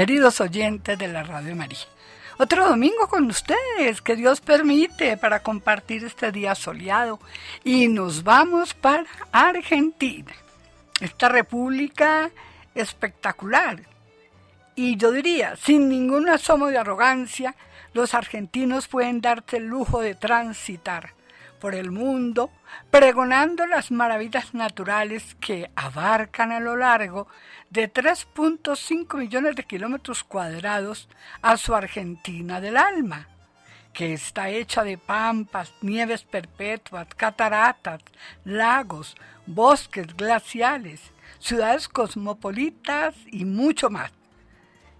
Queridos oyentes de la Radio María. Otro domingo con ustedes, que Dios permite para compartir este día soleado. Y nos vamos para Argentina, esta república espectacular. Y yo diría, sin ningún asomo de arrogancia, los argentinos pueden darse el lujo de transitar por el mundo, pregonando las maravillas naturales que abarcan a lo largo de 3.5 millones de kilómetros cuadrados a su Argentina del alma, que está hecha de pampas, nieves perpetuas, cataratas, lagos, bosques glaciales, ciudades cosmopolitas y mucho más.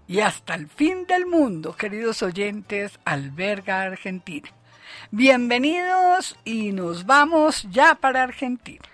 Y hasta el fin del mundo, queridos oyentes, alberga Argentina. Bienvenidos y nos vamos ya para Argentina.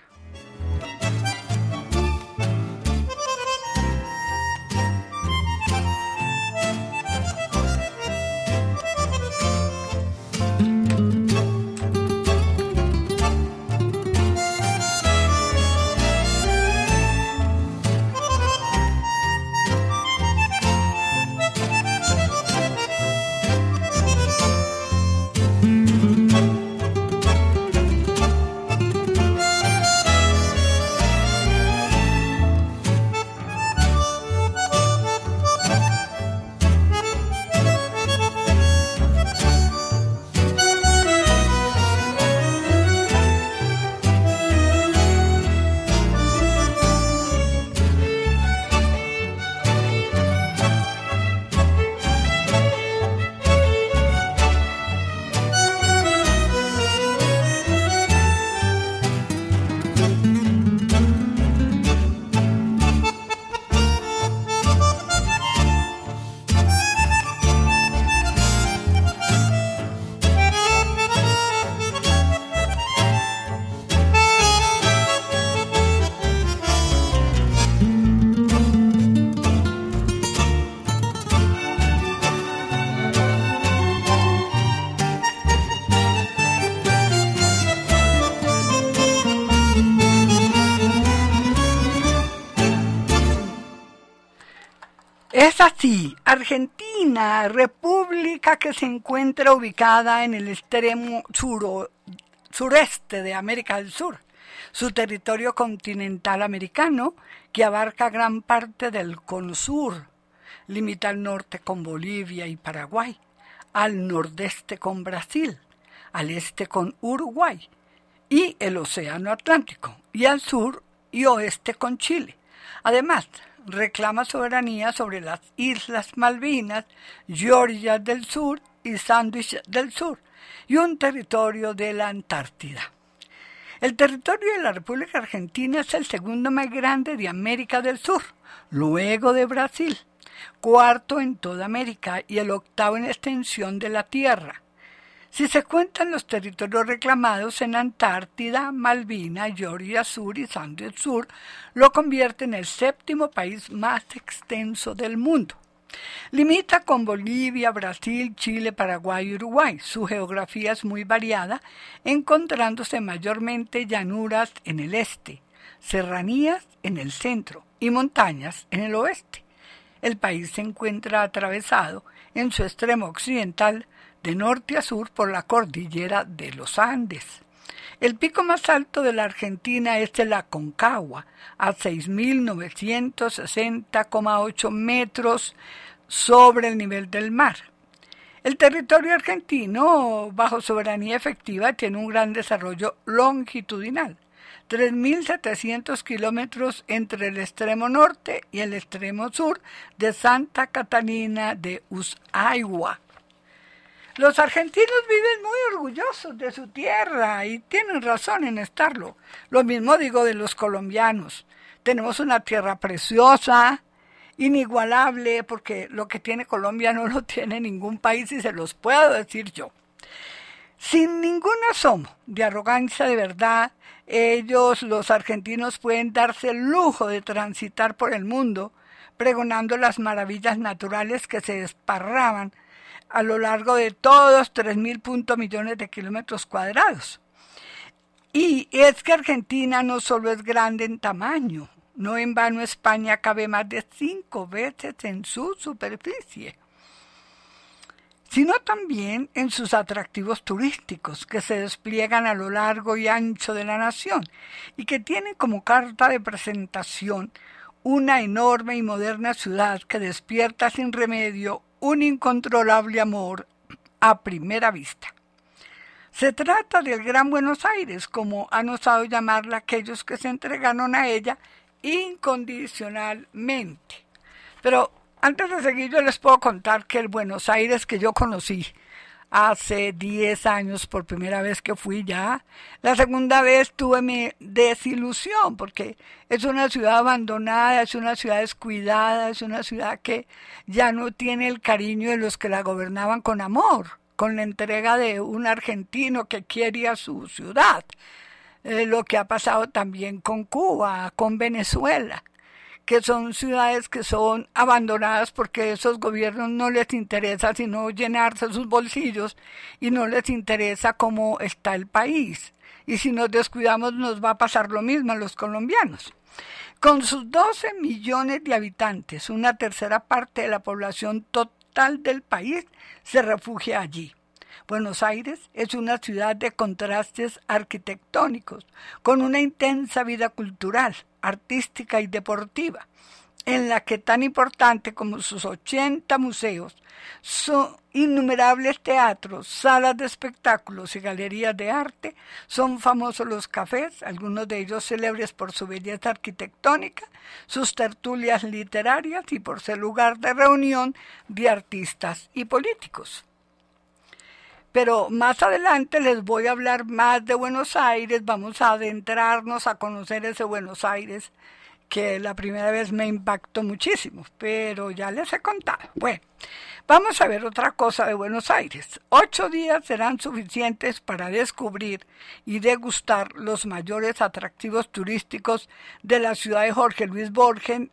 Así, Argentina, república que se encuentra ubicada en el extremo sureste de América del Sur. Su territorio continental americano, que abarca gran parte del cono sur, limita al norte con Bolivia y Paraguay, al nordeste con Brasil, al este con Uruguay y el Océano Atlántico, y al sur y oeste con Chile. Además, reclama soberanía sobre las Islas Malvinas, Georgia del Sur y Sandwich del Sur, y un territorio de la Antártida. El territorio de la República Argentina es el segundo más grande de América del Sur, luego de Brasil, cuarto en toda América y el octavo en extensión de la Tierra. Si se cuentan los territorios reclamados en Antártida, Malvina, Georgia Sur y Sandwich Sur, lo convierte en el séptimo país más extenso del mundo. Limita con Bolivia, Brasil, Chile, Paraguay y Uruguay. Su geografía es muy variada, encontrándose mayormente llanuras en el este, serranías en el centro y montañas en el oeste. El país se encuentra atravesado en su extremo occidental de norte a sur por la cordillera de los Andes. El pico más alto de la Argentina es el Aconcagua, a 6.960,8 metros sobre el nivel del mar. El territorio argentino, bajo soberanía efectiva, tiene un gran desarrollo longitudinal, 3.700 kilómetros entre el extremo norte y el extremo sur de Santa Catalina de Ushuaia los argentinos viven muy orgullosos de su tierra y tienen razón en estarlo. Lo mismo digo de los colombianos. Tenemos una tierra preciosa, inigualable, porque lo que tiene Colombia no lo tiene ningún país y se los puedo decir yo. Sin ningún asomo de arrogancia de verdad, ellos, los argentinos, pueden darse el lujo de transitar por el mundo pregonando las maravillas naturales que se desparraban a lo largo de todos 3.000 millones de kilómetros cuadrados. Y es que Argentina no solo es grande en tamaño, No en vano España cabe más de cinco veces en su superficie, sino también en sus atractivos turísticos que se despliegan a lo largo y ancho de la nación y que tienen como carta de presentación una enorme y moderna ciudad que despierta sin remedio un incontrolable amor a primera vista. Se trata del Gran Buenos Aires, como han osado llamarla aquellos que se entregaron a ella incondicionalmente. Pero antes de seguir yo les puedo contar que el Buenos Aires que yo conocí hace 10 años por primera vez que fui ya, la segunda vez tuve mi desilusión porque es una ciudad abandonada, es una ciudad descuidada, es una ciudad que ya no tiene el cariño de los que la gobernaban con amor, con la entrega de un argentino que quería su ciudad. Eh, lo que ha pasado también con Cuba, con Venezuela, que son ciudades que son abandonadas porque esos gobiernos no les interesa sino llenarse sus bolsillos y no les interesa cómo está el país. Y si nos descuidamos nos va a pasar lo mismo a los colombianos. Con sus 12 millones de habitantes, una tercera parte de la población total del país se refugia allí. Buenos Aires es una ciudad de contrastes arquitectónicos, con una intensa vida cultural, artística y deportiva, en la que tan importante como sus 80 museos, son innumerables teatros, salas de espectáculos y galerías de arte, son famosos los cafés, algunos de ellos célebres por su belleza arquitectónica, sus tertulias literarias y por ser lugar de reunión de artistas y políticos. Pero más adelante les voy a hablar más de Buenos Aires, vamos a adentrarnos a conocer ese Buenos Aires que la primera vez me impactó muchísimo, pero ya les he contado. Bueno, vamos a ver otra cosa de Buenos Aires. Ocho días serán suficientes para descubrir y degustar los mayores atractivos turísticos de la ciudad de Jorge Luis Borges,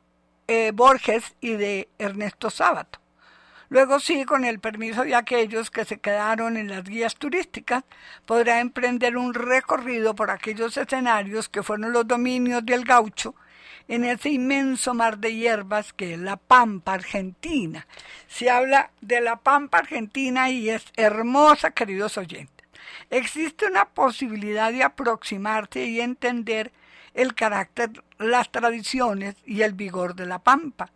eh, Borges y de Ernesto Sábato. Luego sí, con el permiso de aquellos que se quedaron en las guías turísticas, podrá emprender un recorrido por aquellos escenarios que fueron los dominios del gaucho en ese inmenso mar de hierbas que es la Pampa Argentina. Se habla de la Pampa Argentina y es hermosa, queridos oyentes. Existe una posibilidad de aproximarse y entender el carácter, las tradiciones y el vigor de la Pampa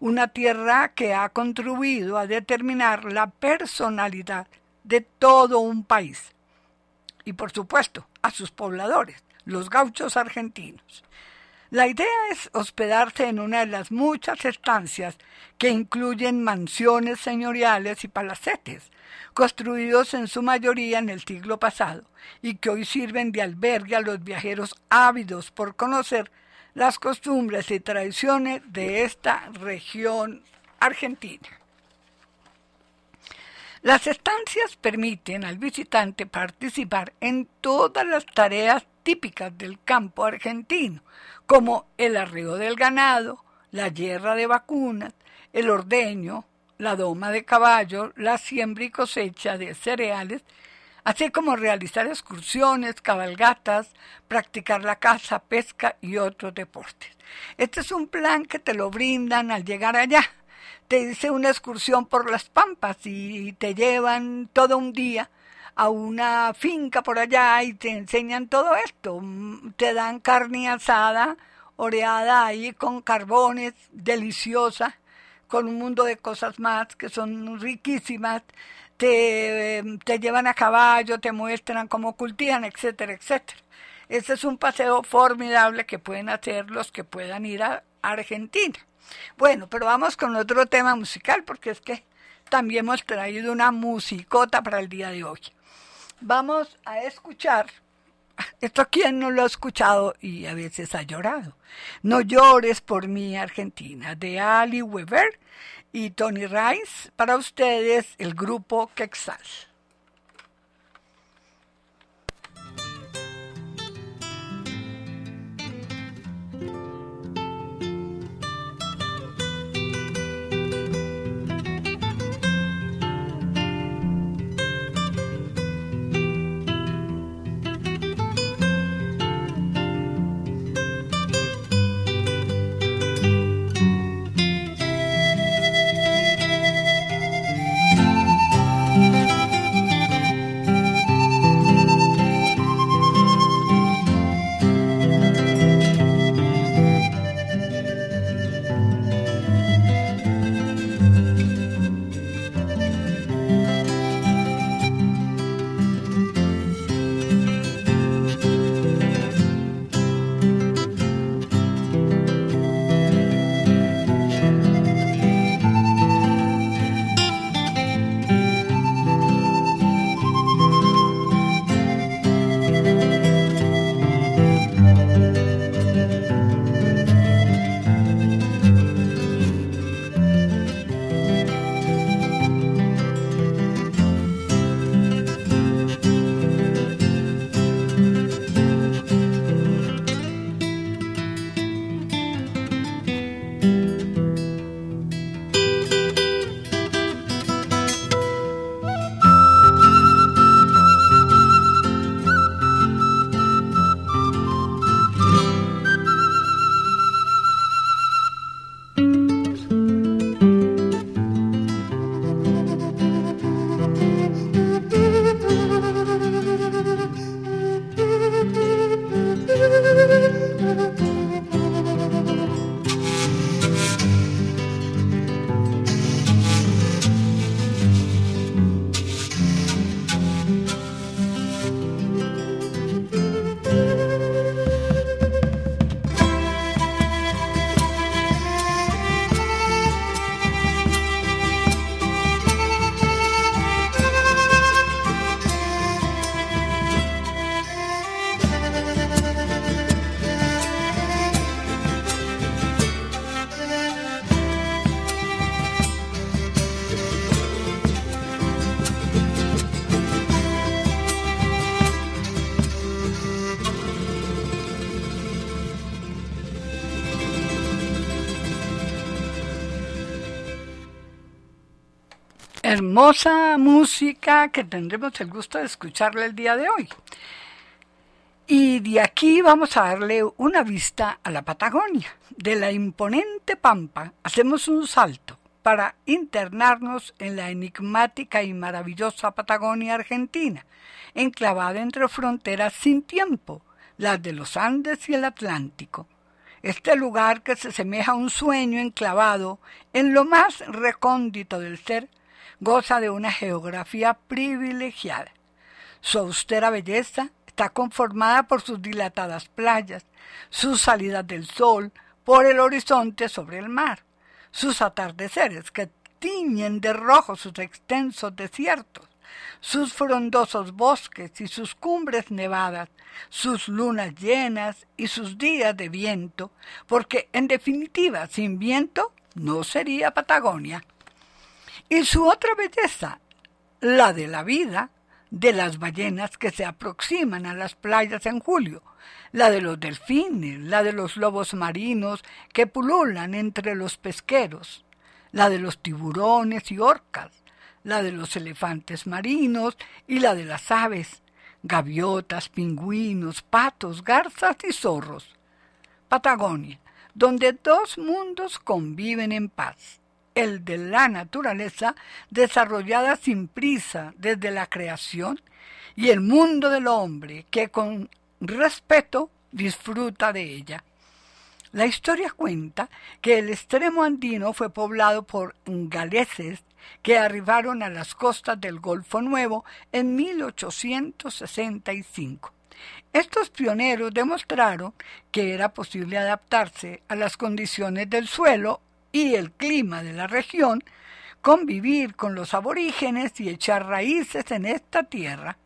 una tierra que ha contribuido a determinar la personalidad de todo un país y por supuesto a sus pobladores, los gauchos argentinos. La idea es hospedarse en una de las muchas estancias que incluyen mansiones señoriales y palacetes, construidos en su mayoría en el siglo pasado y que hoy sirven de albergue a los viajeros ávidos por conocer las costumbres y tradiciones de esta región argentina. Las estancias permiten al visitante participar en todas las tareas típicas del campo argentino, como el arreo del ganado, la hierra de vacunas, el ordeño, la doma de caballo, la siembra y cosecha de cereales así como realizar excursiones, cabalgatas, practicar la caza, pesca y otros deportes. Este es un plan que te lo brindan al llegar allá. Te dice una excursión por las pampas y te llevan todo un día a una finca por allá y te enseñan todo esto. Te dan carne asada, oreada ahí con carbones, deliciosa, con un mundo de cosas más que son riquísimas te, te llevan a caballo, te muestran cómo cultivan, etcétera, etcétera. Ese es un paseo formidable que pueden hacer los que puedan ir a Argentina. Bueno, pero vamos con otro tema musical porque es que también hemos traído una musicota para el día de hoy. Vamos a escuchar, esto quien no lo ha escuchado y a veces ha llorado. No llores por mí, Argentina, de Ali Weber y Tony Rice. Para ustedes, el grupo Quexal. Hermosa música que tendremos el gusto de escucharle el día de hoy. Y de aquí vamos a darle una vista a la Patagonia. De la imponente Pampa hacemos un salto para internarnos en la enigmática y maravillosa Patagonia argentina, enclavada entre fronteras sin tiempo, las de los Andes y el Atlántico. Este lugar que se semeja a un sueño enclavado en lo más recóndito del ser, goza de una geografía privilegiada. Su austera belleza está conformada por sus dilatadas playas, sus salidas del sol por el horizonte sobre el mar, sus atardeceres que tiñen de rojo sus extensos desiertos, sus frondosos bosques y sus cumbres nevadas, sus lunas llenas y sus días de viento, porque en definitiva sin viento no sería Patagonia. Y su otra belleza, la de la vida, de las ballenas que se aproximan a las playas en julio, la de los delfines, la de los lobos marinos que pululan entre los pesqueros, la de los tiburones y orcas, la de los elefantes marinos y la de las aves, gaviotas, pingüinos, patos, garzas y zorros. Patagonia, donde dos mundos conviven en paz el de la naturaleza desarrollada sin prisa desde la creación y el mundo del hombre que con respeto disfruta de ella. La historia cuenta que el extremo andino fue poblado por galeses que arribaron a las costas del Golfo Nuevo en 1865. Estos pioneros demostraron que era posible adaptarse a las condiciones del suelo y el clima de la región, convivir con los aborígenes y echar raíces en esta tierra.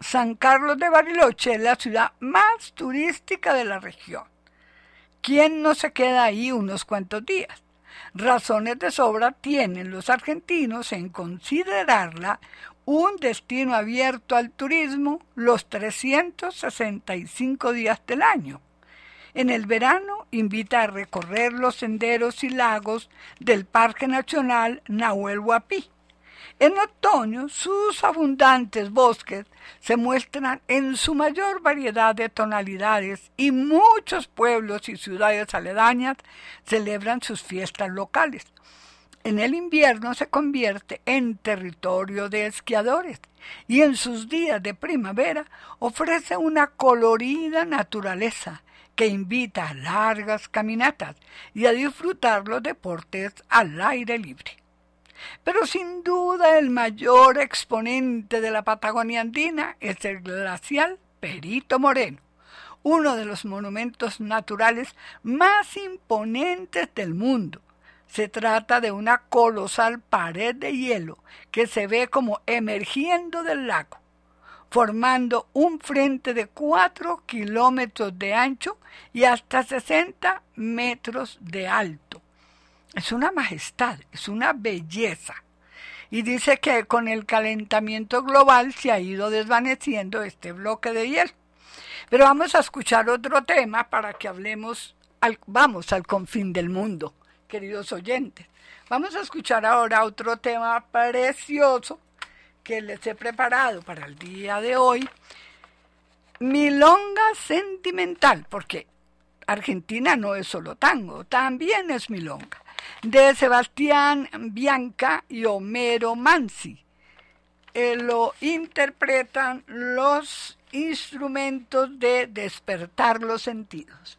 San Carlos de Bariloche es la ciudad más turística de la región. ¿Quién no se queda ahí unos cuantos días? Razones de sobra tienen los argentinos en considerarla un destino abierto al turismo los 365 días del año. En el verano invita a recorrer los senderos y lagos del Parque Nacional Nahuel Huapi. En otoño, sus abundantes bosques se muestran en su mayor variedad de tonalidades y muchos pueblos y ciudades aledañas celebran sus fiestas locales. En el invierno se convierte en territorio de esquiadores y en sus días de primavera ofrece una colorida naturaleza que invita a largas caminatas y a disfrutar los deportes al aire libre. Pero sin duda el mayor exponente de la Patagonia andina es el glacial Perito Moreno, uno de los monumentos naturales más imponentes del mundo. Se trata de una colosal pared de hielo que se ve como emergiendo del lago formando un frente de 4 kilómetros de ancho y hasta 60 metros de alto. Es una majestad, es una belleza. Y dice que con el calentamiento global se ha ido desvaneciendo este bloque de hielo. Pero vamos a escuchar otro tema para que hablemos, al, vamos al confín del mundo, queridos oyentes. Vamos a escuchar ahora otro tema precioso que les he preparado para el día de hoy, Milonga Sentimental, porque Argentina no es solo tango, también es milonga, de Sebastián Bianca y Homero Mansi. Eh, lo interpretan los instrumentos de despertar los sentidos.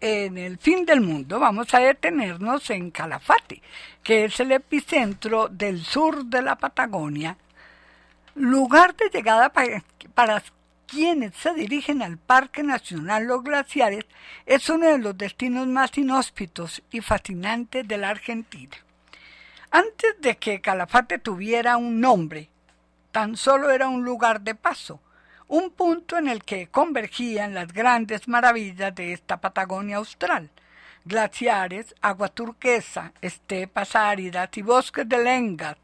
En el fin del mundo, vamos a detenernos en Calafate, que es el epicentro del sur de la Patagonia, lugar de llegada para, para quienes se dirigen al Parque Nacional Los Glaciares, es uno de los destinos más inhóspitos y fascinantes de la Argentina. Antes de que Calafate tuviera un nombre, tan solo era un lugar de paso, un punto en el que convergían las grandes maravillas de esta Patagonia austral, glaciares, agua turquesa, estepas áridas y bosques de lengas.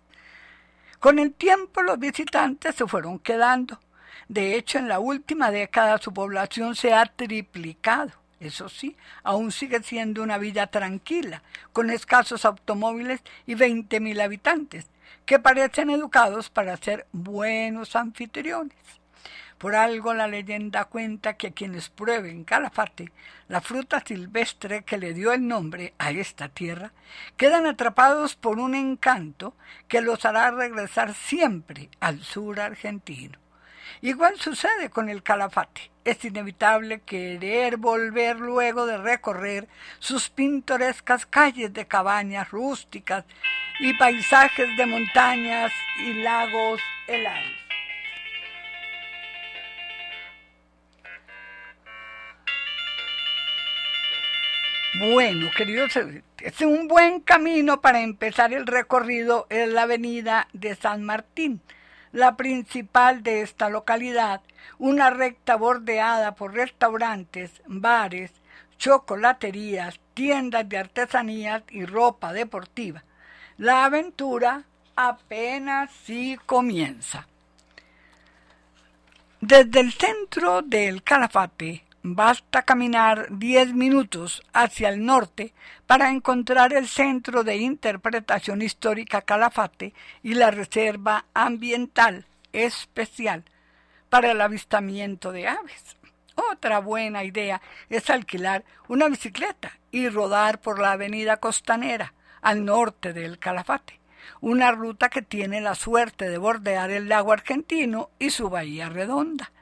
Con el tiempo los visitantes se fueron quedando. De hecho, en la última década su población se ha triplicado. Eso sí, aún sigue siendo una villa tranquila, con escasos automóviles y 20.000 habitantes, que parecen educados para ser buenos anfitriones. Por algo la leyenda cuenta que quienes prueben Calafate, la fruta silvestre que le dio el nombre a esta tierra, quedan atrapados por un encanto que los hará regresar siempre al sur argentino. Igual sucede con el Calafate. Es inevitable querer volver luego de recorrer sus pintorescas calles de cabañas rústicas y paisajes de montañas y lagos helados. Bueno, queridos, es un buen camino para empezar el recorrido es la avenida de San Martín, la principal de esta localidad, una recta bordeada por restaurantes, bares, chocolaterías, tiendas de artesanías y ropa deportiva. La aventura apenas sí comienza. Desde el centro del Calafate Basta caminar 10 minutos hacia el norte para encontrar el Centro de Interpretación Histórica Calafate y la Reserva Ambiental Especial para el avistamiento de aves. Otra buena idea es alquilar una bicicleta y rodar por la avenida costanera al norte del Calafate, una ruta que tiene la suerte de bordear el lago argentino y su bahía redonda.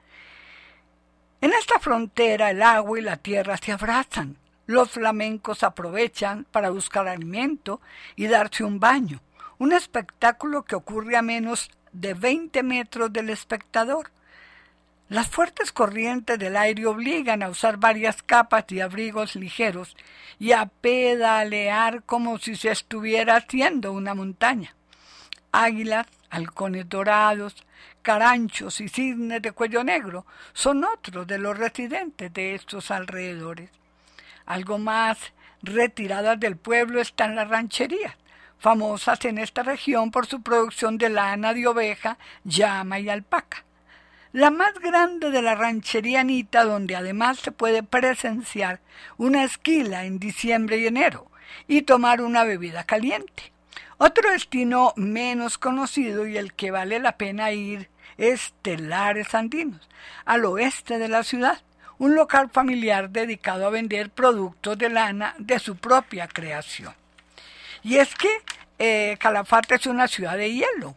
En esta frontera el agua y la tierra se abrazan. Los flamencos aprovechan para buscar alimento y darse un baño, un espectáculo que ocurre a menos de 20 metros del espectador. Las fuertes corrientes del aire obligan a usar varias capas y abrigos ligeros y a pedalear como si se estuviera haciendo una montaña. Águilas, halcones dorados, caranchos y cisnes de cuello negro son otros de los residentes de estos alrededores. Algo más retiradas del pueblo están las rancherías, famosas en esta región por su producción de lana de oveja, llama y alpaca. La más grande de la ranchería Anita, donde además se puede presenciar una esquila en diciembre y enero y tomar una bebida caliente. Otro destino menos conocido y el que vale la pena ir Estelares Andinos, al oeste de la ciudad, un local familiar dedicado a vender productos de lana de su propia creación. Y es que eh, Calafate es una ciudad de hielo.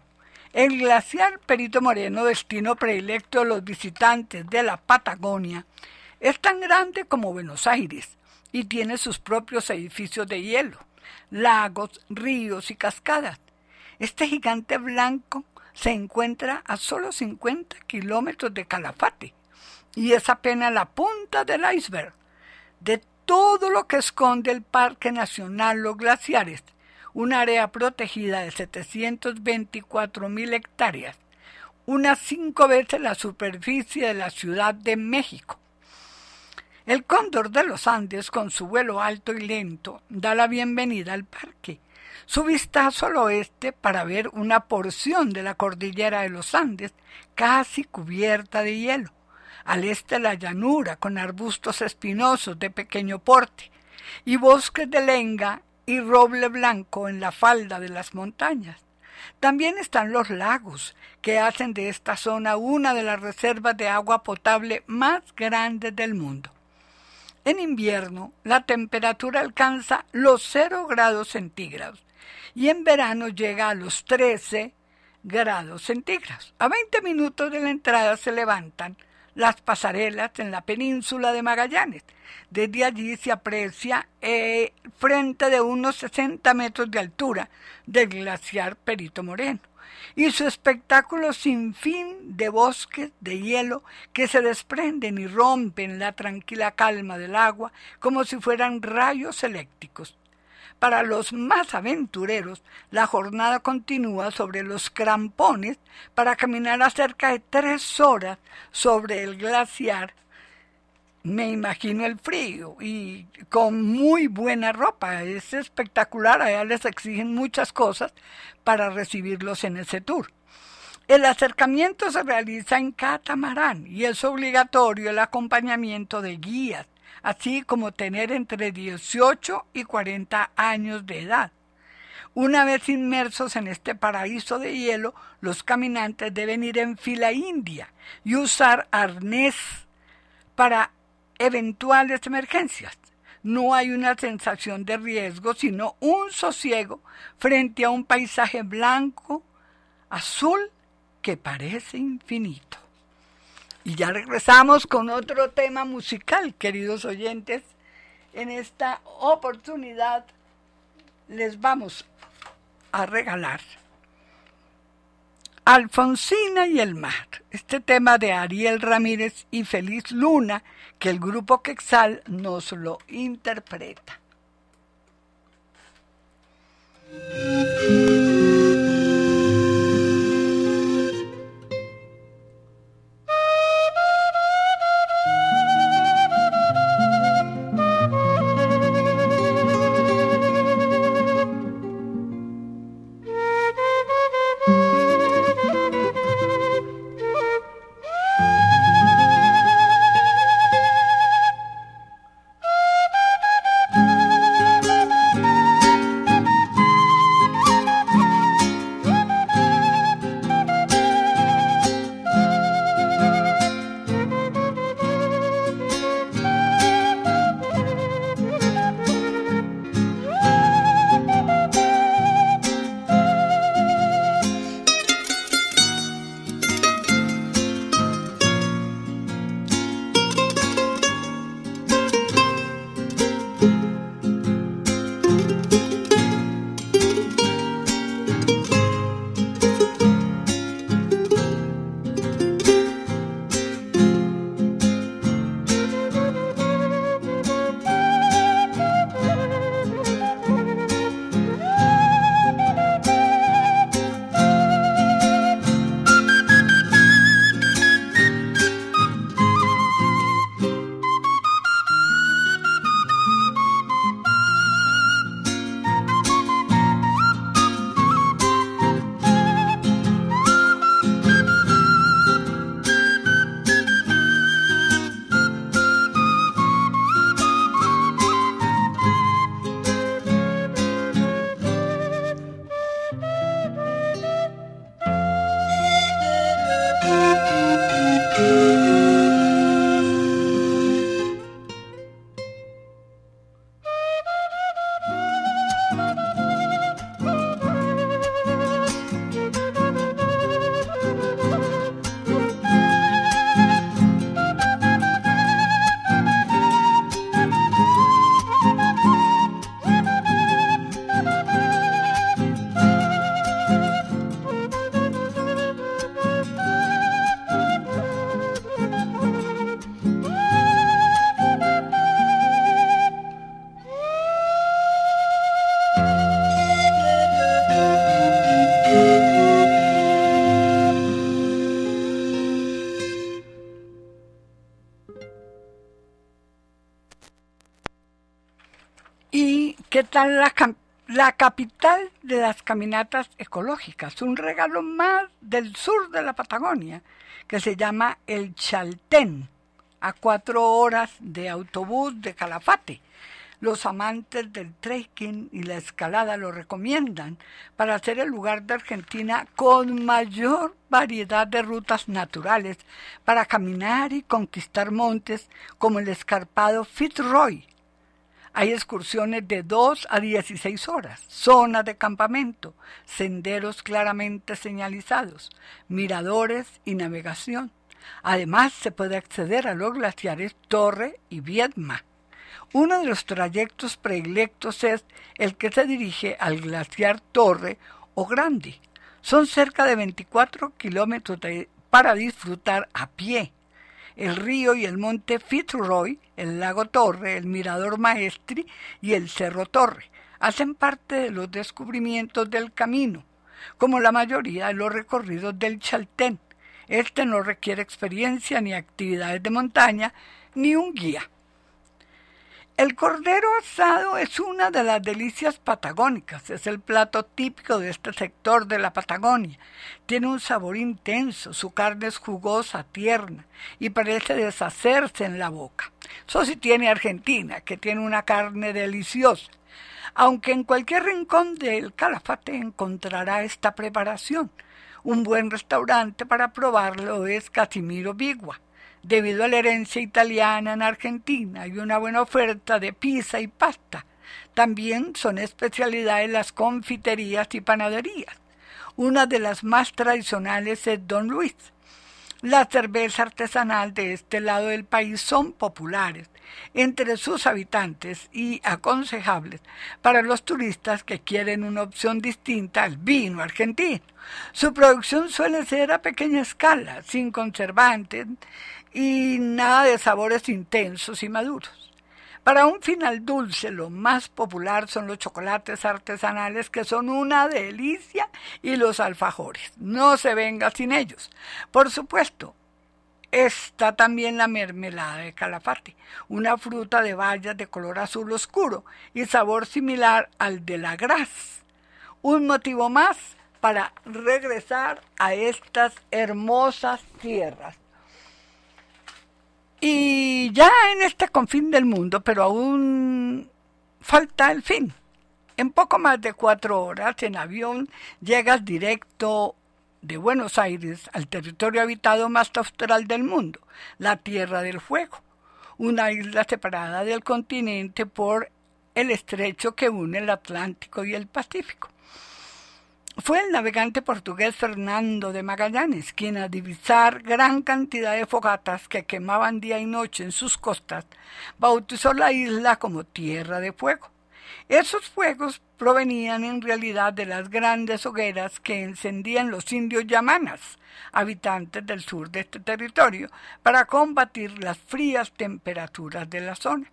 El glaciar Perito Moreno, destino predilecto de los visitantes de la Patagonia, es tan grande como Buenos Aires y tiene sus propios edificios de hielo, lagos, ríos y cascadas. Este gigante blanco se encuentra a solo 50 kilómetros de Calafate y es apenas la punta del iceberg de todo lo que esconde el Parque Nacional Los Glaciares, un área protegida de 724 mil hectáreas, unas cinco veces la superficie de la Ciudad de México. El cóndor de los Andes, con su vuelo alto y lento, da la bienvenida al parque su vistazo al oeste para ver una porción de la cordillera de los Andes casi cubierta de hielo, al este la llanura con arbustos espinosos de pequeño porte y bosques de lenga y roble blanco en la falda de las montañas. También están los lagos, que hacen de esta zona una de las reservas de agua potable más grandes del mundo. En invierno, la temperatura alcanza los cero grados centígrados y en verano llega a los 13 grados centígrados. A 20 minutos de la entrada se levantan las pasarelas en la península de Magallanes. Desde allí se aprecia eh, frente de unos 60 metros de altura del glaciar Perito Moreno y su espectáculo sin fin de bosques de hielo que se desprenden y rompen la tranquila calma del agua como si fueran rayos eléctricos. Para los más aventureros, la jornada continúa sobre los crampones para caminar a cerca de tres horas sobre el glaciar. Me imagino el frío y con muy buena ropa. Es espectacular, allá les exigen muchas cosas para recibirlos en ese tour. El acercamiento se realiza en catamarán y es obligatorio el acompañamiento de guías así como tener entre 18 y 40 años de edad. Una vez inmersos en este paraíso de hielo, los caminantes deben ir en fila india y usar arnés para eventuales emergencias. No hay una sensación de riesgo, sino un sosiego frente a un paisaje blanco, azul, que parece infinito. Y ya regresamos con otro tema musical, queridos oyentes. En esta oportunidad les vamos a regalar Alfonsina y el mar, este tema de Ariel Ramírez y Feliz Luna, que el grupo Quexal nos lo interpreta. La, la capital de las caminatas ecológicas, un regalo más del sur de la Patagonia, que se llama el Chaltén, a cuatro horas de autobús de Calafate. Los amantes del trekking y la escalada lo recomiendan para ser el lugar de Argentina con mayor variedad de rutas naturales para caminar y conquistar montes como el escarpado Fitzroy, hay excursiones de 2 a 16 horas, zonas de campamento, senderos claramente señalizados, miradores y navegación. Además, se puede acceder a los glaciares Torre y Viedma. Uno de los trayectos predilectos es el que se dirige al glaciar Torre o Grande. Son cerca de 24 kilómetros para disfrutar a pie. El río y el monte Fitzroy, el lago Torre, el mirador Maestri y el cerro Torre hacen parte de los descubrimientos del camino, como la mayoría de los recorridos del Chaltén. Este no requiere experiencia ni actividades de montaña, ni un guía. El cordero asado es una de las delicias patagónicas, es el plato típico de este sector de la Patagonia. Tiene un sabor intenso, su carne es jugosa, tierna y parece deshacerse en la boca. Eso sí tiene Argentina, que tiene una carne deliciosa. Aunque en cualquier rincón del Calafate encontrará esta preparación. Un buen restaurante para probarlo es Casimiro Bigua. Debido a la herencia italiana en Argentina y una buena oferta de pizza y pasta, también son especialidades las confiterías y panaderías. Una de las más tradicionales es Don Luis. La cerveza artesanal de este lado del país son populares entre sus habitantes y aconsejables para los turistas que quieren una opción distinta al vino argentino. Su producción suele ser a pequeña escala, sin conservantes y nada de sabores intensos y maduros. Para un final dulce, lo más popular son los chocolates artesanales que son una delicia y los alfajores. No se venga sin ellos. Por supuesto, está también la mermelada de calafate, una fruta de bayas de color azul oscuro y sabor similar al de la gras. Un motivo más para regresar a estas hermosas tierras. Y ya en este confín del mundo, pero aún falta el fin. En poco más de cuatro horas en avión llegas directo de Buenos Aires al territorio habitado más austral del mundo, la Tierra del Fuego, una isla separada del continente por el estrecho que une el Atlántico y el Pacífico. Fue el navegante portugués Fernando de Magallanes quien a divisar gran cantidad de fogatas que quemaban día y noche en sus costas, bautizó la isla como Tierra de Fuego. Esos fuegos provenían en realidad de las grandes hogueras que encendían los indios yamanas, habitantes del sur de este territorio, para combatir las frías temperaturas de la zona.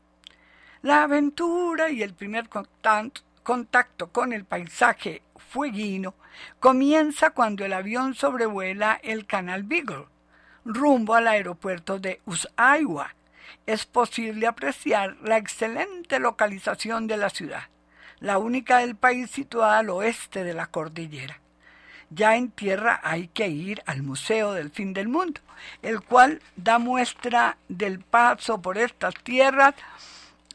La aventura y el primer contacto contacto con el paisaje fueguino comienza cuando el avión sobrevuela el canal Beagle, rumbo al aeropuerto de Ushuaia. Es posible apreciar la excelente localización de la ciudad, la única del país situada al oeste de la cordillera. Ya en tierra hay que ir al Museo del Fin del Mundo, el cual da muestra del paso por estas tierras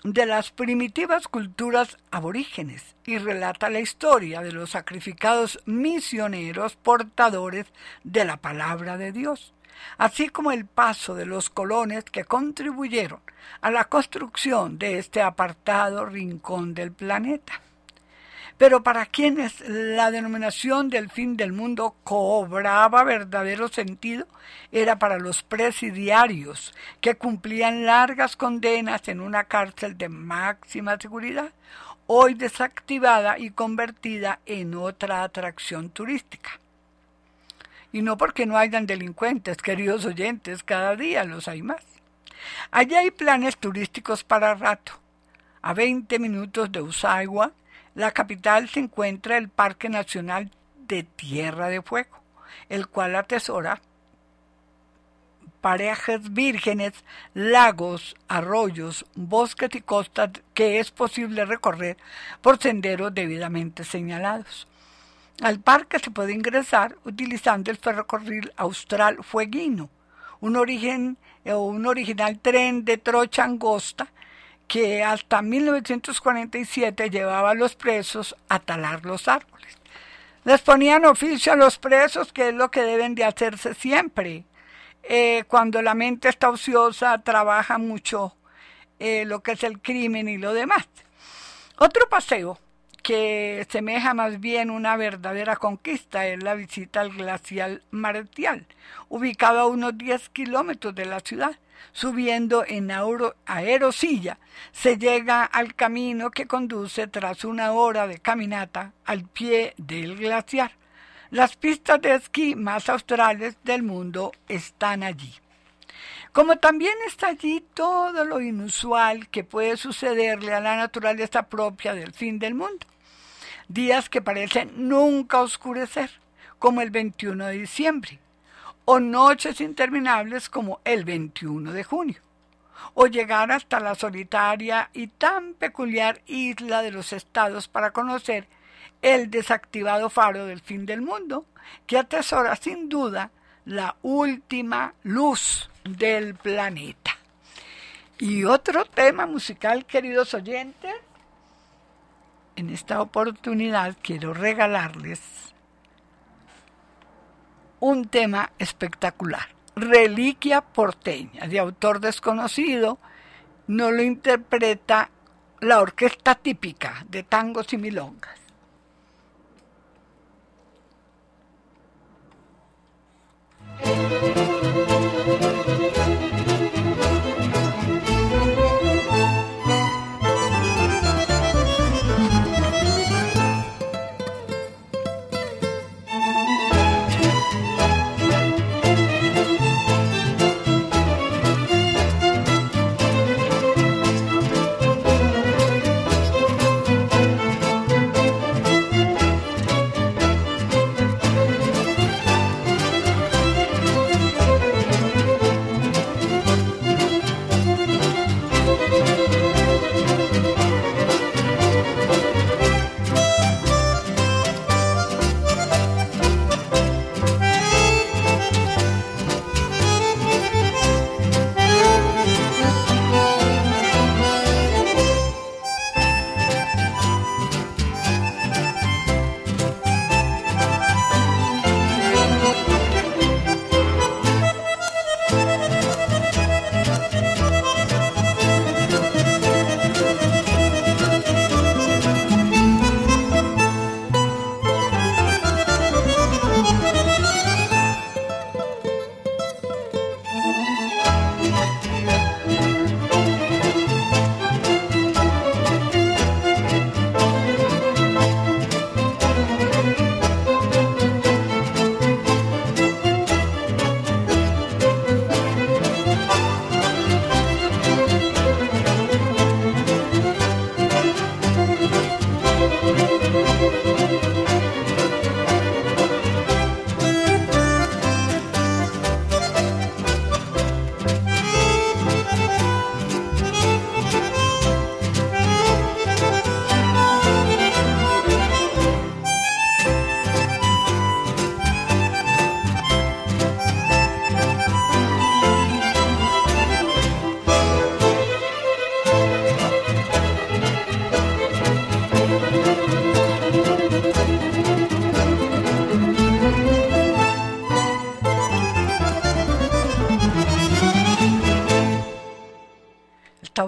de las primitivas culturas aborígenes y relata la historia de los sacrificados misioneros portadores de la palabra de Dios, así como el paso de los colones que contribuyeron a la construcción de este apartado rincón del planeta. Pero para quienes la denominación del fin del mundo cobraba verdadero sentido, era para los presidiarios que cumplían largas condenas en una cárcel de máxima seguridad, hoy desactivada y convertida en otra atracción turística. Y no porque no hayan delincuentes, queridos oyentes, cada día los hay más. Allí hay planes turísticos para rato. A 20 minutos de Usagua, la capital se encuentra el Parque Nacional de Tierra de Fuego, el cual atesora parejas vírgenes, lagos, arroyos, bosques y costas que es posible recorrer por senderos debidamente señalados. Al parque se puede ingresar utilizando el ferrocarril austral fueguino, un, origen, o un original tren de trocha angosta que hasta 1947 llevaba a los presos a talar los árboles. Les ponían oficio a los presos, que es lo que deben de hacerse siempre. Eh, cuando la mente está ociosa, trabaja mucho eh, lo que es el crimen y lo demás. Otro paseo que semeja más bien una verdadera conquista es la visita al glacial Martial, ubicado a unos 10 kilómetros de la ciudad. Subiendo en aerosilla, se llega al camino que conduce tras una hora de caminata al pie del glaciar. Las pistas de esquí más australes del mundo están allí. Como también está allí todo lo inusual que puede sucederle a la naturaleza propia del fin del mundo. Días que parecen nunca oscurecer, como el 21 de diciembre, o noches interminables como el 21 de junio, o llegar hasta la solitaria y tan peculiar isla de los estados para conocer el desactivado faro del fin del mundo, que atesora sin duda la última luz del planeta. Y otro tema musical, queridos oyentes, en esta oportunidad quiero regalarles un tema espectacular, Reliquia porteña, de autor desconocido, no lo interpreta la orquesta típica de tangos y milongas.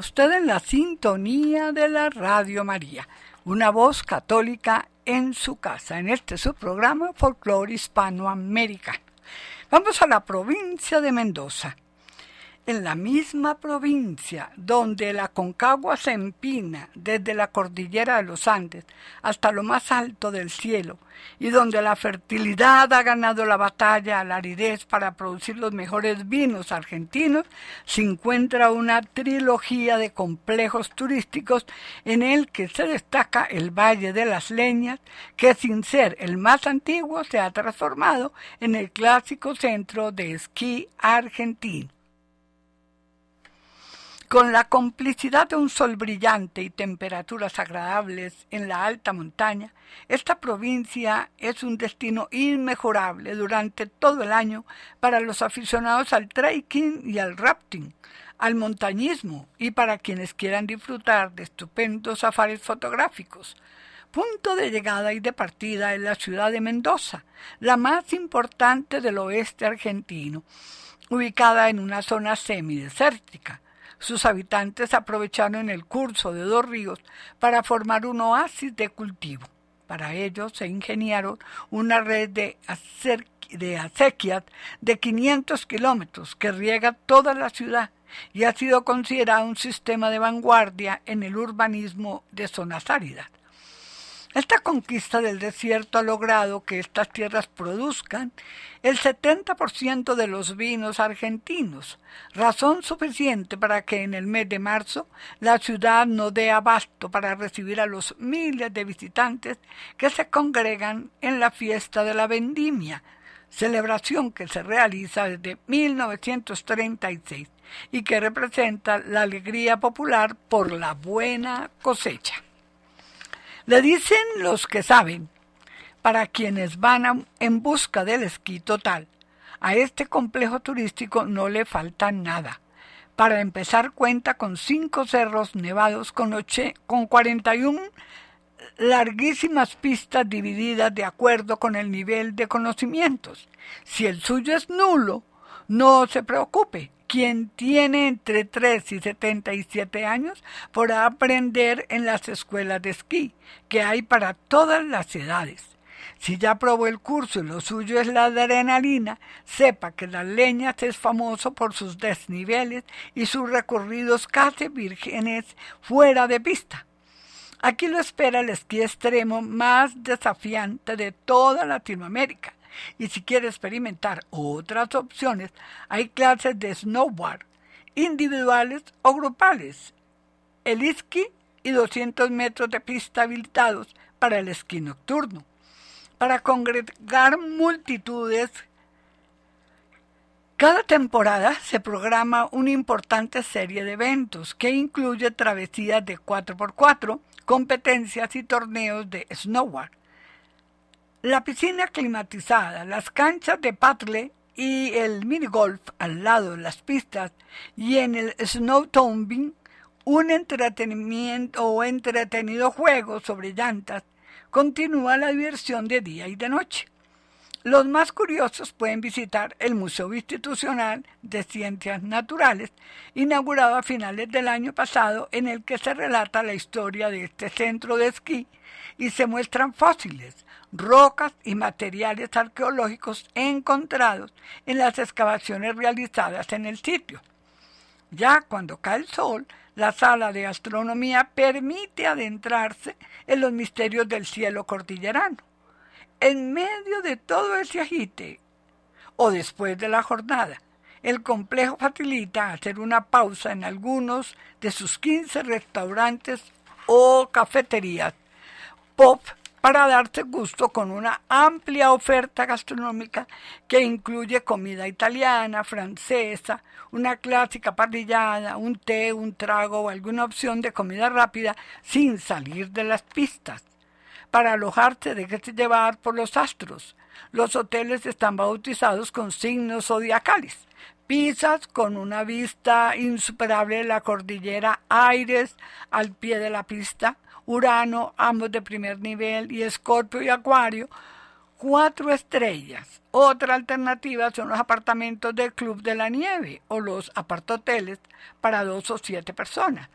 Usted en la sintonía de la Radio María, una voz católica en su casa, en este su programa Hispanoamericano. Vamos a la provincia de Mendoza en la misma provincia donde la Concagua se empina desde la cordillera de los Andes hasta lo más alto del cielo y donde la fertilidad ha ganado la batalla a la aridez para producir los mejores vinos argentinos, se encuentra una trilogía de complejos turísticos en el que se destaca el Valle de las Leñas, que sin ser el más antiguo se ha transformado en el clásico centro de esquí argentino. Con la complicidad de un sol brillante y temperaturas agradables en la alta montaña, esta provincia es un destino inmejorable durante todo el año para los aficionados al trekking y al rafting, al montañismo y para quienes quieran disfrutar de estupendos safaris fotográficos. Punto de llegada y de partida es la ciudad de Mendoza, la más importante del oeste argentino, ubicada en una zona semidesértica sus habitantes aprovecharon el curso de dos ríos para formar un oasis de cultivo. Para ello se ingeniaron una red de, de acequias de 500 kilómetros que riega toda la ciudad y ha sido considerado un sistema de vanguardia en el urbanismo de zonas áridas. Esta conquista del desierto ha logrado que estas tierras produzcan el 70% de los vinos argentinos, razón suficiente para que en el mes de marzo la ciudad no dé abasto para recibir a los miles de visitantes que se congregan en la fiesta de la vendimia, celebración que se realiza desde 1936 y que representa la alegría popular por la buena cosecha. Le dicen los que saben, para quienes van en busca del esquí total. A este complejo turístico no le falta nada. Para empezar cuenta con cinco cerros nevados con, oche, con 41 larguísimas pistas divididas de acuerdo con el nivel de conocimientos. Si el suyo es nulo, no se preocupe, quien tiene entre 3 y 77 años podrá aprender en las escuelas de esquí, que hay para todas las edades. Si ya probó el curso y lo suyo es la adrenalina, sepa que Las Leñas es famoso por sus desniveles y sus recorridos casi vírgenes fuera de pista. Aquí lo espera el esquí extremo más desafiante de toda Latinoamérica y si quiere experimentar otras opciones, hay clases de snowboard, individuales o grupales, el esquí y 200 metros de pista habilitados para el esquí nocturno. Para congregar multitudes, cada temporada se programa una importante serie de eventos que incluye travesías de 4x4, competencias y torneos de snowboard. La piscina climatizada, las canchas de paddle y el minigolf al lado de las pistas y en el snowtombing un entretenimiento o entretenido juego sobre llantas continúa la diversión de día y de noche. Los más curiosos pueden visitar el Museo Institucional de Ciencias Naturales, inaugurado a finales del año pasado, en el que se relata la historia de este centro de esquí y se muestran fósiles, rocas y materiales arqueológicos encontrados en las excavaciones realizadas en el sitio. Ya cuando cae el sol, la sala de astronomía permite adentrarse en los misterios del cielo cordillerano. En medio de todo ese agite, o después de la jornada, el complejo facilita hacer una pausa en algunos de sus 15 restaurantes o cafeterías pop para darse gusto con una amplia oferta gastronómica que incluye comida italiana, francesa, una clásica parrillada, un té, un trago o alguna opción de comida rápida sin salir de las pistas. Para alojarse, déjese llevar por los astros. Los hoteles están bautizados con signos zodiacales. Pisas con una vista insuperable de la cordillera Aires al pie de la pista, Urano, ambos de primer nivel, y Escorpio y Acuario, cuatro estrellas. Otra alternativa son los apartamentos del Club de la Nieve o los apartoteles para dos o siete personas.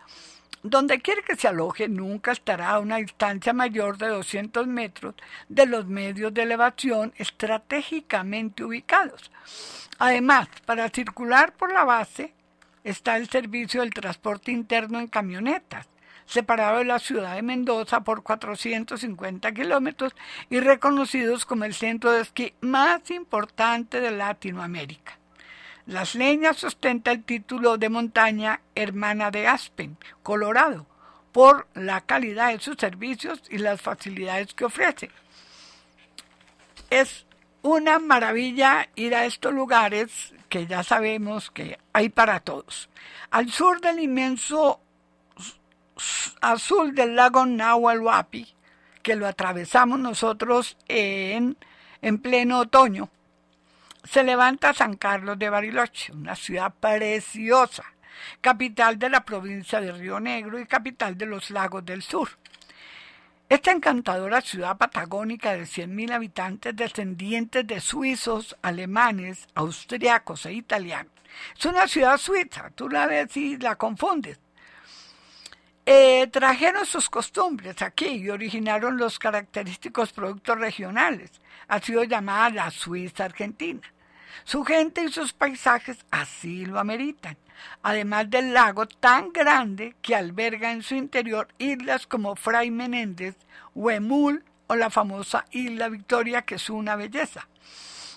Donde quiere que se aloje nunca estará a una distancia mayor de 200 metros de los medios de elevación estratégicamente ubicados. Además, para circular por la base está el servicio del transporte interno en camionetas separado de la ciudad de Mendoza por 450 kilómetros y reconocidos como el centro de esquí más importante de Latinoamérica. Las Leñas ostenta el título de montaña hermana de Aspen, Colorado, por la calidad de sus servicios y las facilidades que ofrece. Es una maravilla ir a estos lugares que ya sabemos que hay para todos. Al sur del inmenso azul del lago Nahuel que lo atravesamos nosotros en, en pleno otoño, se levanta San Carlos de Bariloche, una ciudad preciosa, capital de la provincia de Río Negro y capital de los lagos del sur. Esta encantadora ciudad patagónica de 100.000 habitantes descendientes de suizos, alemanes, austriacos e italianos. Es una ciudad suiza, tú la ves y la confundes. Eh, trajeron sus costumbres aquí y originaron los característicos productos regionales. Ha sido llamada la Suiza Argentina. Su gente y sus paisajes así lo ameritan además del lago tan grande que alberga en su interior islas como Fray Menéndez, Huemul o la famosa Isla Victoria, que es una belleza.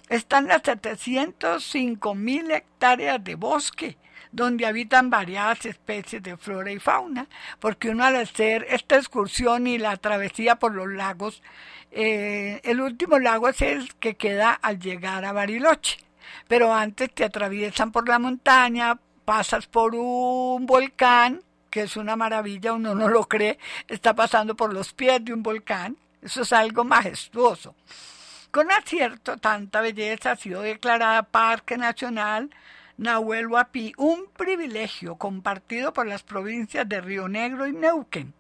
Están las 705 mil hectáreas de bosque, donde habitan variadas especies de flora y fauna, porque uno al hacer esta excursión y la travesía por los lagos, eh, el último lago es el que queda al llegar a Bariloche, pero antes te atraviesan por la montaña, pasas por un volcán, que es una maravilla, uno no lo cree, está pasando por los pies de un volcán, eso es algo majestuoso. Con acierto, tanta belleza ha sido declarada Parque Nacional Nahuel Huapi, un privilegio compartido por las provincias de Río Negro y Neuquén.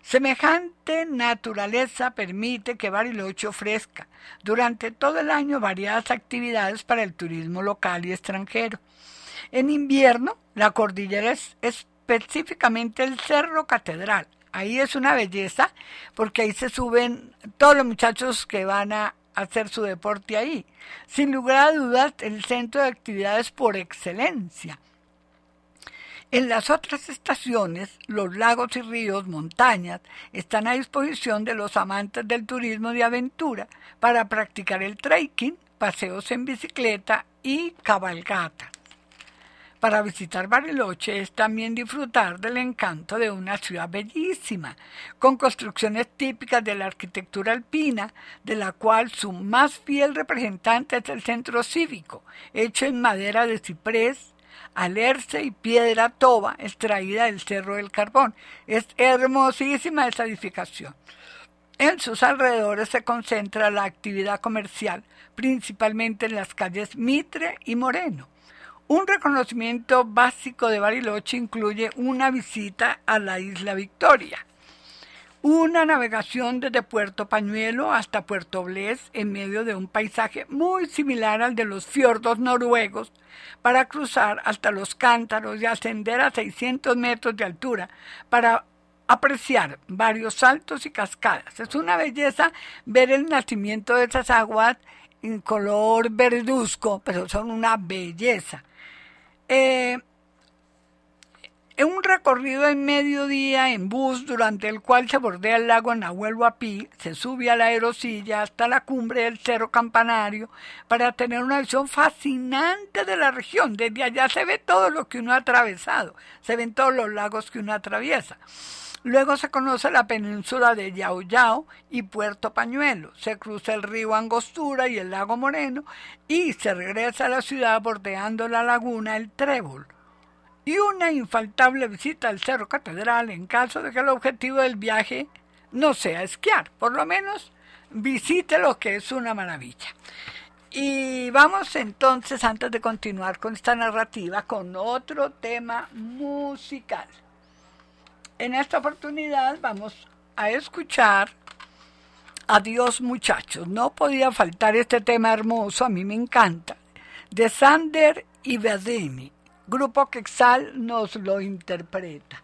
Semejante naturaleza permite que Bariloche ofrezca durante todo el año variadas actividades para el turismo local y extranjero. En invierno, la cordillera es específicamente el Cerro Catedral. Ahí es una belleza porque ahí se suben todos los muchachos que van a hacer su deporte ahí. Sin lugar a dudas, el centro de actividades por excelencia. En las otras estaciones, los lagos y ríos, montañas, están a disposición de los amantes del turismo de aventura para practicar el trekking, paseos en bicicleta y cabalgata. Para visitar Bariloche es también disfrutar del encanto de una ciudad bellísima, con construcciones típicas de la arquitectura alpina, de la cual su más fiel representante es el centro cívico, hecho en madera de ciprés, alerce y piedra toba extraída del Cerro del Carbón. Es hermosísima esa edificación. En sus alrededores se concentra la actividad comercial, principalmente en las calles Mitre y Moreno. Un reconocimiento básico de Bariloche incluye una visita a la isla Victoria, una navegación desde Puerto Pañuelo hasta Puerto Bles en medio de un paisaje muy similar al de los fiordos noruegos para cruzar hasta los cántaros y ascender a 600 metros de altura para apreciar varios saltos y cascadas. Es una belleza ver el nacimiento de esas aguas en color verduzco, pero son una belleza. Eh, en un recorrido en mediodía en bus durante el cual se bordea el lago Nahuel Huapi, se sube a la aerosilla hasta la cumbre del Cerro Campanario para tener una visión fascinante de la región. Desde allá se ve todo lo que uno ha atravesado, se ven todos los lagos que uno atraviesa. Luego se conoce la península de Yao Yao y Puerto Pañuelo. Se cruza el río Angostura y el lago Moreno y se regresa a la ciudad bordeando la laguna El Trébol. Y una infaltable visita al Cerro Catedral en caso de que el objetivo del viaje no sea esquiar. Por lo menos visite lo que es una maravilla. Y vamos entonces, antes de continuar con esta narrativa, con otro tema musical. En esta oportunidad vamos a escuchar Adiós muchachos. No podía faltar este tema hermoso, a mí me encanta, de Sander y Bedini. Grupo Quexal nos lo interpreta.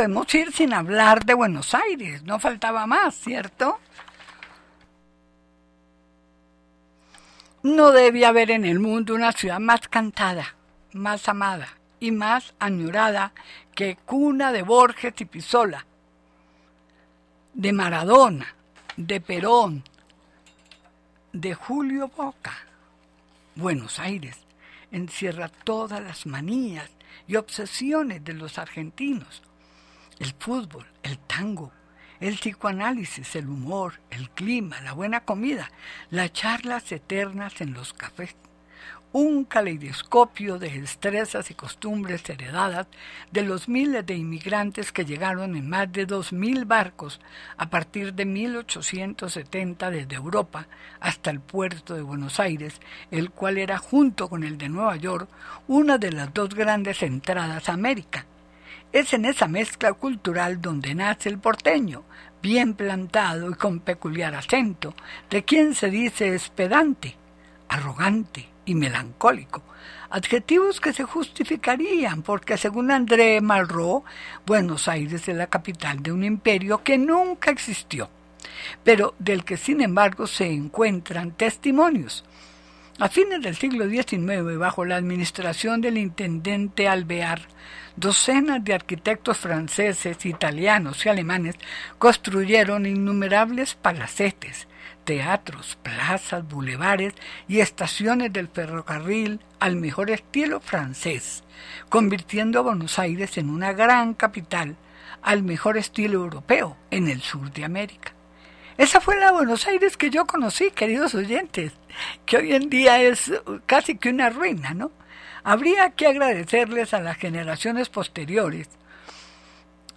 Podemos ir sin hablar de Buenos Aires, no faltaba más, ¿cierto? No debe haber en el mundo una ciudad más cantada, más amada y más añorada que cuna de Borges y Pisola, de Maradona, de Perón, de Julio Boca. Buenos Aires encierra todas las manías y obsesiones de los argentinos. El fútbol, el tango, el psicoanálisis, el humor, el clima, la buena comida, las charlas eternas en los cafés un caleidoscopio de destrezas y costumbres heredadas de los miles de inmigrantes que llegaron en más de dos mil barcos a partir de 1870 desde Europa hasta el puerto de Buenos Aires, el cual era junto con el de Nueva York una de las dos grandes entradas a América. Es en esa mezcla cultural donde nace el porteño, bien plantado y con peculiar acento, de quien se dice espedante, arrogante, y melancólico, adjetivos que se justificarían porque según André Malraux, Buenos Aires es la capital de un imperio que nunca existió, pero del que sin embargo se encuentran testimonios. A fines del siglo XIX, bajo la administración del intendente Alvear, docenas de arquitectos franceses, italianos y alemanes construyeron innumerables palacetes, teatros, plazas, bulevares y estaciones del ferrocarril al mejor estilo francés, convirtiendo a Buenos Aires en una gran capital al mejor estilo europeo en el sur de América. Esa fue la Buenos Aires que yo conocí, queridos oyentes, que hoy en día es casi que una ruina, ¿no? Habría que agradecerles a las generaciones posteriores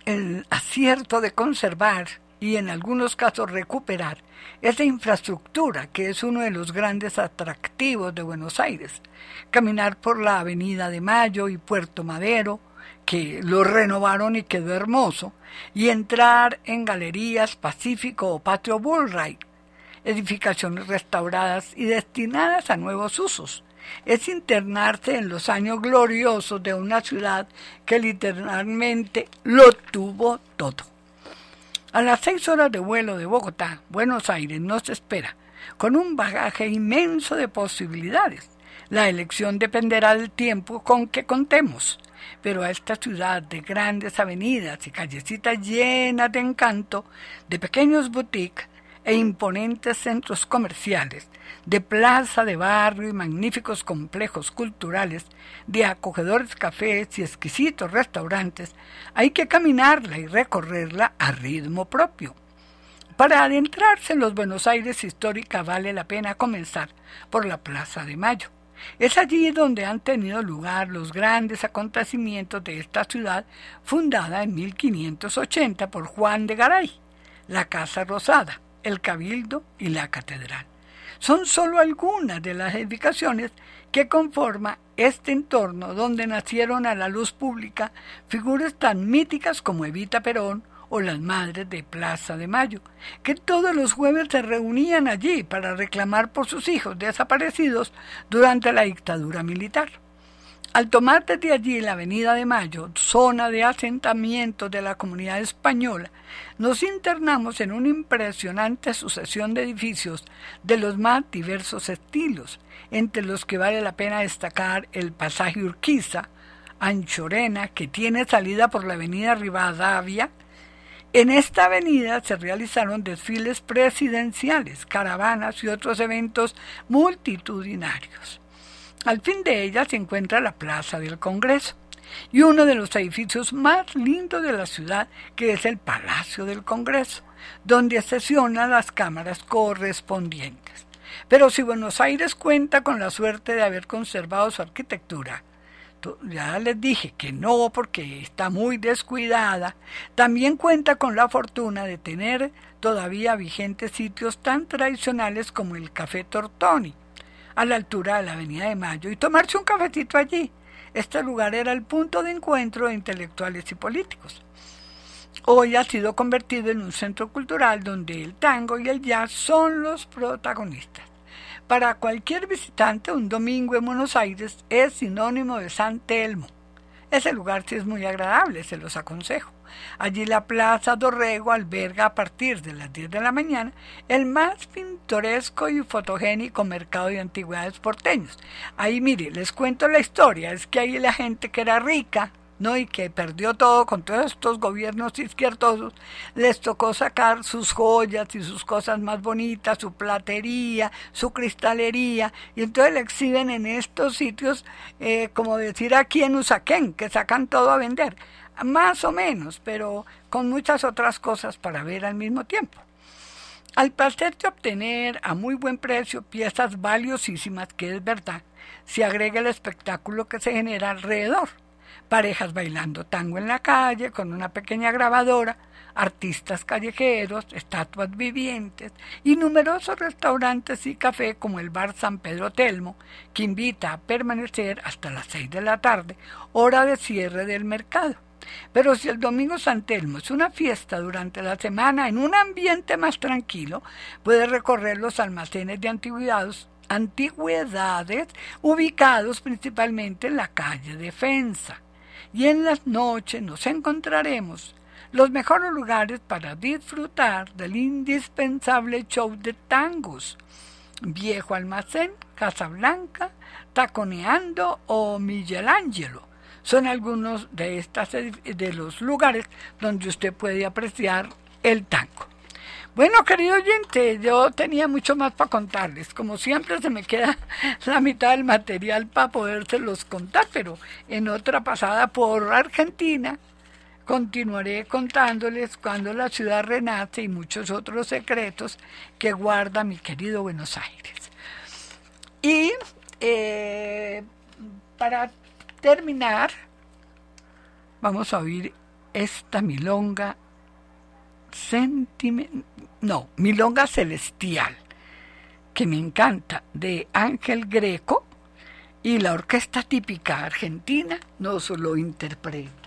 el acierto de conservar y en algunos casos recuperar esa infraestructura que es uno de los grandes atractivos de Buenos Aires. Caminar por la Avenida de Mayo y Puerto Madero, que lo renovaron y quedó hermoso, y entrar en Galerías Pacífico o Patrio Bullride, edificaciones restauradas y destinadas a nuevos usos. Es internarse en los años gloriosos de una ciudad que literalmente lo tuvo todo. A las seis horas de vuelo de Bogotá, Buenos Aires nos espera, con un bagaje inmenso de posibilidades. La elección dependerá del tiempo con que contemos, pero a esta ciudad de grandes avenidas y callecitas llenas de encanto, de pequeños boutiques e imponentes centros comerciales, de plaza de barrio y magníficos complejos culturales, de acogedores cafés y exquisitos restaurantes, hay que caminarla y recorrerla a ritmo propio. Para adentrarse en los Buenos Aires histórica vale la pena comenzar por la Plaza de Mayo. Es allí donde han tenido lugar los grandes acontecimientos de esta ciudad fundada en 1580 por Juan de Garay, la Casa Rosada, el Cabildo y la Catedral. Son solo algunas de las edificaciones que conforman este entorno donde nacieron a la luz pública figuras tan míticas como Evita Perón o las madres de Plaza de Mayo, que todos los jueves se reunían allí para reclamar por sus hijos desaparecidos durante la dictadura militar. Al tomar desde allí la Avenida de Mayo, zona de asentamiento de la comunidad española, nos internamos en una impresionante sucesión de edificios de los más diversos estilos, entre los que vale la pena destacar el pasaje Urquiza, Anchorena, que tiene salida por la Avenida Rivadavia. En esta avenida se realizaron desfiles presidenciales, caravanas y otros eventos multitudinarios. Al fin de ella se encuentra la Plaza del Congreso y uno de los edificios más lindos de la ciudad, que es el Palacio del Congreso, donde sesionan las cámaras correspondientes. Pero si Buenos Aires cuenta con la suerte de haber conservado su arquitectura, ya les dije que no porque está muy descuidada, también cuenta con la fortuna de tener todavía vigentes sitios tan tradicionales como el Café Tortoni, a la altura de la Avenida de Mayo y tomarse un cafetito allí. Este lugar era el punto de encuentro de intelectuales y políticos. Hoy ha sido convertido en un centro cultural donde el tango y el jazz son los protagonistas. Para cualquier visitante, un domingo en Buenos Aires es sinónimo de San Telmo. Ese lugar sí es muy agradable, se los aconsejo. Allí la Plaza Dorrego alberga a partir de las 10 de la mañana el más pintoresco y fotogénico mercado de antigüedades porteños. Ahí, mire, les cuento la historia, es que ahí la gente que era rica, ¿no? y que perdió todo con todos estos gobiernos izquierdosos, les tocó sacar sus joyas y sus cosas más bonitas, su platería, su cristalería, y entonces le exhiben en estos sitios, eh, como decir aquí en Usaquén, que sacan todo a vender, más o menos, pero con muchas otras cosas para ver al mismo tiempo. Al placer de obtener a muy buen precio piezas valiosísimas, que es verdad, se agrega el espectáculo que se genera alrededor parejas bailando tango en la calle con una pequeña grabadora, artistas callejeros, estatuas vivientes y numerosos restaurantes y café como el bar San Pedro Telmo, que invita a permanecer hasta las seis de la tarde, hora de cierre del mercado. Pero si el domingo San Telmo es una fiesta durante la semana en un ambiente más tranquilo, puede recorrer los almacenes de antigüedades, antigüedades ubicados principalmente en la calle Defensa y en las noches nos encontraremos los mejores lugares para disfrutar del indispensable show de tangos. Viejo Almacén, Casa Blanca, Taconeando o Michelangelo. Son algunos de, estas, de los lugares donde usted puede apreciar el tango. Bueno, querido oyente, yo tenía mucho más para contarles. Como siempre se me queda la mitad del material para podérselos contar, pero en otra pasada por Argentina continuaré contándoles cuando la ciudad renace y muchos otros secretos que guarda mi querido Buenos Aires. Y eh, para terminar, vamos a oír esta milonga sentiment no, Milonga Celestial, que me encanta, de Ángel Greco, y la orquesta típica argentina nos lo interpreta.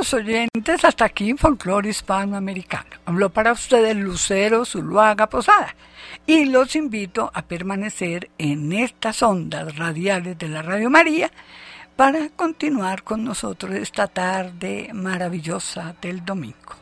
Queridos oyentes, hasta aquí en Folclore Hispanoamericano. Habló para ustedes Lucero Zuluaga Posada y los invito a permanecer en estas ondas radiales de la Radio María para continuar con nosotros esta tarde maravillosa del domingo.